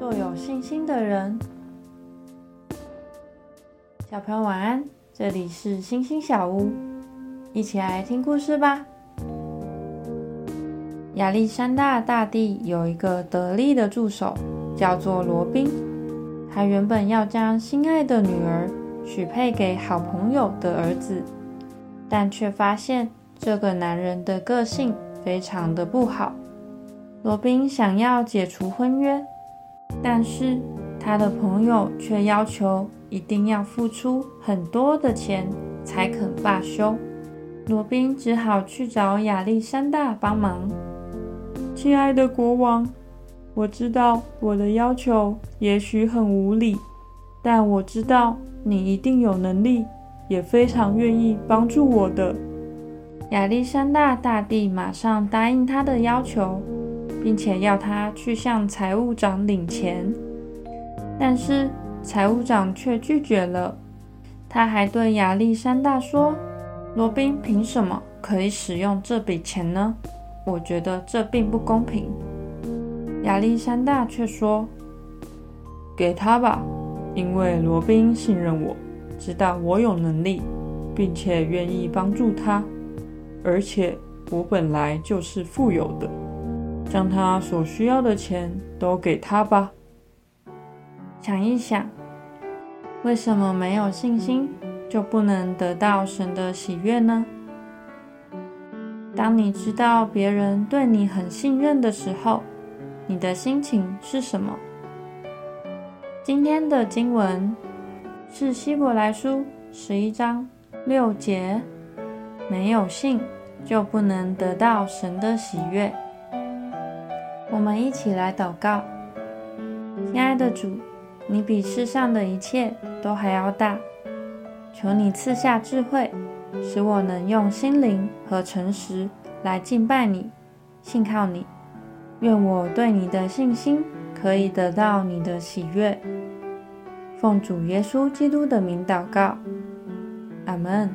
做有信心的人。小朋友晚安，这里是星星小屋，一起来听故事吧。亚历山大大帝有一个得力的助手，叫做罗宾。他原本要将心爱的女儿许配给好朋友的儿子，但却发现这个男人的个性非常的不好。罗宾想要解除婚约，但是他的朋友却要求一定要付出很多的钱才肯罢休。罗宾只好去找亚历山大帮忙。亲爱的国王，我知道我的要求也许很无理，但我知道你一定有能力，也非常愿意帮助我的。亚历山大大帝马上答应他的要求。并且要他去向财务长领钱，但是财务长却拒绝了。他还对亚历山大说：“罗宾凭什么可以使用这笔钱呢？我觉得这并不公平。”亚历山大却说：“给他吧，因为罗宾信任我，知道我有能力，并且愿意帮助他，而且我本来就是富有的。”将他所需要的钱都给他吧。想一想，为什么没有信心就不能得到神的喜悦呢？当你知道别人对你很信任的时候，你的心情是什么？今天的经文是希伯来书十一章六节：没有信就不能得到神的喜悦。我们一起来祷告，亲爱的主，你比世上的一切都还要大，求你赐下智慧，使我能用心灵和诚实来敬拜你、信靠你。愿我对你的信心可以得到你的喜悦。奉主耶稣基督的名祷告，阿门。